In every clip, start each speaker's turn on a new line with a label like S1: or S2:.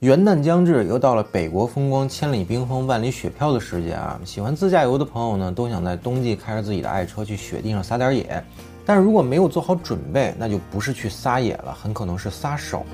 S1: 元旦将至，又到了北国风光、千里冰封、万里雪飘的时节啊！喜欢自驾游的朋友呢，都想在冬季开着自己的爱车去雪地上撒点野。但是如果没有做好准备，那就不是去撒野了，很可能是撒手。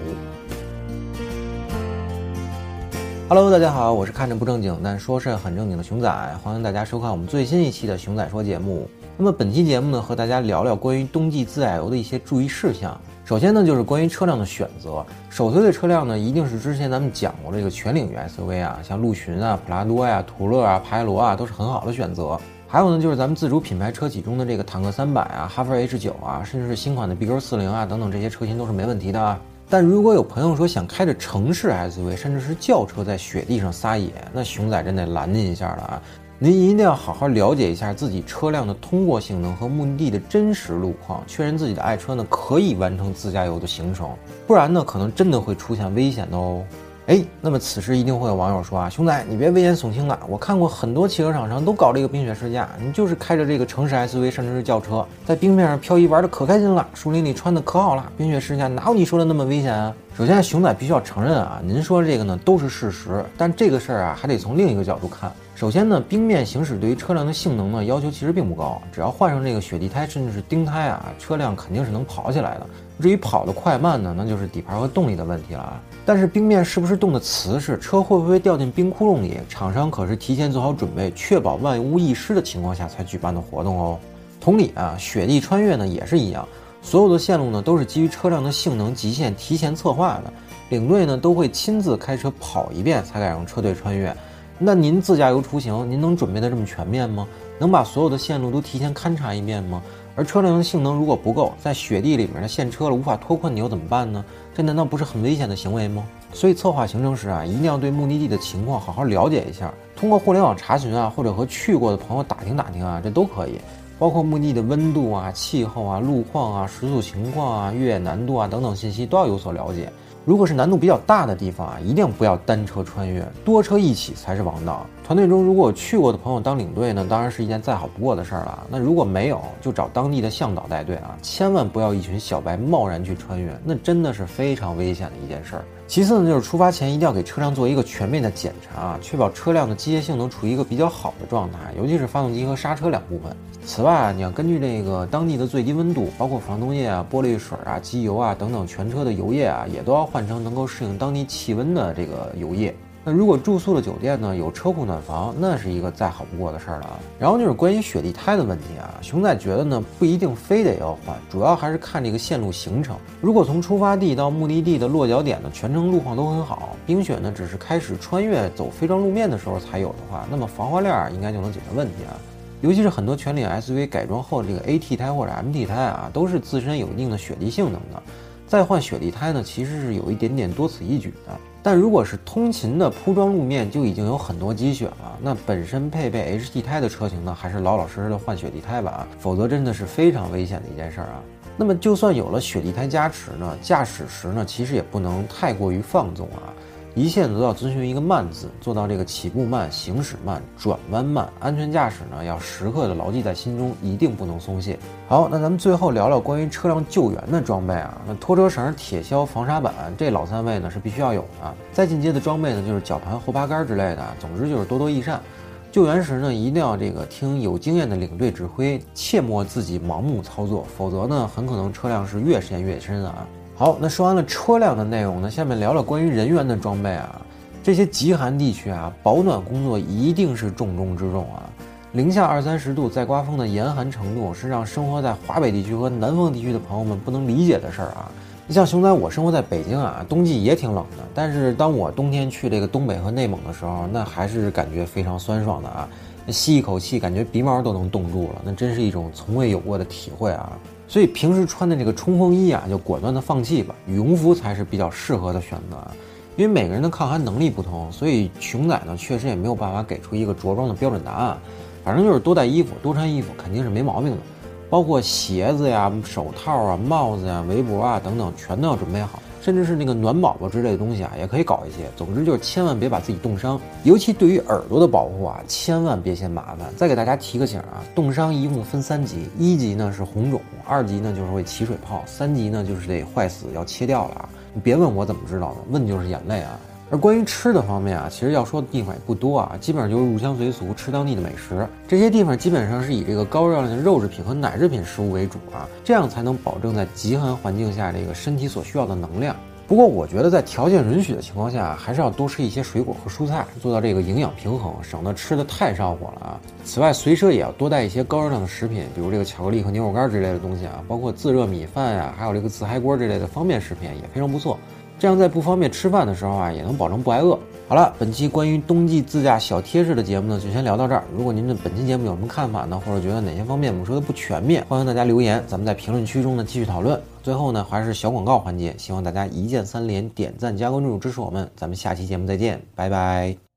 S1: Hello，大家好，我是看着不正经但说事很正经的熊仔，欢迎大家收看我们最新一期的熊仔说节目。那么本期节目呢，和大家聊聊关于冬季自驾游的一些注意事项。首先呢，就是关于车辆的选择。首推的车辆呢，一定是之前咱们讲过这个全领域 SUV 啊，像陆巡啊、普拉多呀、途乐啊、派罗啊，都是很好的选择。还有呢，就是咱们自主品牌车企中的这个坦克三百啊、哈弗 H 九啊，甚至是新款的 BQ 四零啊等等这些车型都是没问题的啊。但如果有朋友说想开着城市 SUV，甚至是轿车在雪地上撒野，那熊仔真得拦您一下了啊！您一定要好好了解一下自己车辆的通过性能和目的地的真实路况，确认自己的爱车呢可以完成自驾游的行程，不然呢可能真的会出现危险的哦。哎，那么此时一定会有网友说啊，熊仔你别危言耸听了，我看过很多汽车厂商都搞这个冰雪试驾，你就是开着这个城市 SUV 甚至是轿车在冰面上漂移玩的可开心了，树林里穿的可好了，冰雪试驾哪有你说的那么危险啊？首先熊仔必须要承认啊，您说的这个呢都是事实，但这个事儿啊还得从另一个角度看。首先呢，冰面行驶对于车辆的性能呢要求其实并不高，只要换上这个雪地胎甚至是钉胎啊，车辆肯定是能跑起来的。至于跑得快慢呢，那就是底盘和动力的问题了啊。但是冰面是不是冻得瓷实，车会不会掉进冰窟窿里，厂商可是提前做好准备，确保万无一失的情况下才举办的活动哦。同理啊，雪地穿越呢也是一样，所有的线路呢都是基于车辆的性能极限提前策划的，领队呢都会亲自开车跑一遍才敢让车队穿越。那您自驾游出行，您能准备的这么全面吗？能把所有的线路都提前勘察一遍吗？而车辆的性能如果不够，在雪地里面的陷车了，无法脱困，你又怎么办呢？这难道不是很危险的行为吗？所以策划行程时啊，一定要对目的地的情况好好了解一下，通过互联网查询啊，或者和去过的朋友打听打听啊，这都可以。包括墓地的温度啊、气候啊、路况啊、时速情况啊、越野难度啊等等信息都要有所了解。如果是难度比较大的地方啊，一定不要单车穿越，多车一起才是王道。团队中如果有去过的朋友当领队呢，当然是一件再好不过的事儿了。那如果没有，就找当地的向导带队啊，千万不要一群小白贸然去穿越，那真的是非常危险的一件事儿。其次呢，就是出发前一定要给车辆做一个全面的检查啊，确保车辆的机械性能处于一个比较好的状态，尤其是发动机和刹车两部分。此外啊，你要根据这个当地的最低温度，包括防冻液啊、玻璃水啊、机油啊等等，全车的油液啊，也都要换成能够适应当地气温的这个油液。那如果住宿的酒店呢有车库暖房，那是一个再好不过的事儿了啊。然后就是关于雪地胎的问题啊，熊仔觉得呢不一定非得要换，主要还是看这个线路行程。如果从出发地到目的地的落脚点呢，全程路况都很好，冰雪呢只是开始穿越走非装路面的时候才有的话，那么防滑链应该就能解决问题啊。尤其是很多全领 SUV 改装后的这个 AT 胎或者 MT 胎啊，都是自身有一定的雪地性能的。再换雪地胎呢，其实是有一点点多此一举的。但如果是通勤的铺装路面就已经有很多积雪了，那本身配备 H D 胎的车型呢，还是老老实实的换雪地胎吧，否则真的是非常危险的一件事儿啊。那么就算有了雪地胎加持呢，驾驶时呢，其实也不能太过于放纵啊。一切都要遵循一个慢字，做到这个起步慢、行驶慢、转弯慢。安全驾驶呢，要时刻的牢记在心中，一定不能松懈。好，那咱们最后聊聊关于车辆救援的装备啊。那拖车绳、铁锹、防沙板，这老三位呢是必须要有的。再进阶的装备呢，就是绞盘、后八杆之类的。总之就是多多益善。救援时呢，一定要这个听有经验的领队指挥，切莫自己盲目操作，否则呢，很可能车辆是越陷越深啊。好，那说完了车辆的内容呢，下面聊聊关于人员的装备啊。这些极寒地区啊，保暖工作一定是重中之重啊。零下二三十度，再刮风的严寒程度，是让生活在华北地区和南方地区的朋友们不能理解的事儿啊。你像熊仔，我生活在北京啊，冬季也挺冷的，但是当我冬天去这个东北和内蒙的时候，那还是感觉非常酸爽的啊。吸一口气，感觉鼻毛都能冻住了，那真是一种从未有过的体会啊。所以平时穿的这个冲锋衣啊，就果断的放弃吧。羽绒服才是比较适合的选择，因为每个人的抗寒能力不同，所以熊仔呢确实也没有办法给出一个着装的标准答案。反正就是多带衣服，多穿衣服肯定是没毛病的。包括鞋子呀、手套啊、帽子呀、围脖啊等等，全都要准备好。甚至是那个暖宝宝之类的东西啊，也可以搞一些。总之就是千万别把自己冻伤，尤其对于耳朵的保护啊，千万别嫌麻烦。再给大家提个醒啊，冻伤一共分三级，一级呢是红肿，二级呢就是会起水泡，三级呢就是得坏死要切掉了啊！你别问我怎么知道的，问就是眼泪啊。而关于吃的方面啊，其实要说的地方也不多啊，基本上就是入乡随俗、吃当地的美食。这些地方基本上是以这个高热量的肉制品和奶制品食物为主啊，这样才能保证在极寒环境下这个身体所需要的能量。不过我觉得在条件允许的情况下，还是要多吃一些水果和蔬菜，做到这个营养平衡，省得吃的太上火了啊。此外，随车也要多带一些高热量的食品，比如这个巧克力和牛肉干之类的东西啊，包括自热米饭呀，还有这个自嗨锅之类的方便食品也非常不错。这样在不方便吃饭的时候啊，也能保证不挨饿。好了，本期关于冬季自驾小贴士的节目呢，就先聊到这儿。如果您对本期节目有什么看法呢，或者觉得哪些方面我们说的不全面，欢迎大家留言，咱们在评论区中呢继续讨论。最后呢，还是小广告环节，希望大家一键三连、点赞加关注支持我们。咱们下期节目再见，拜拜。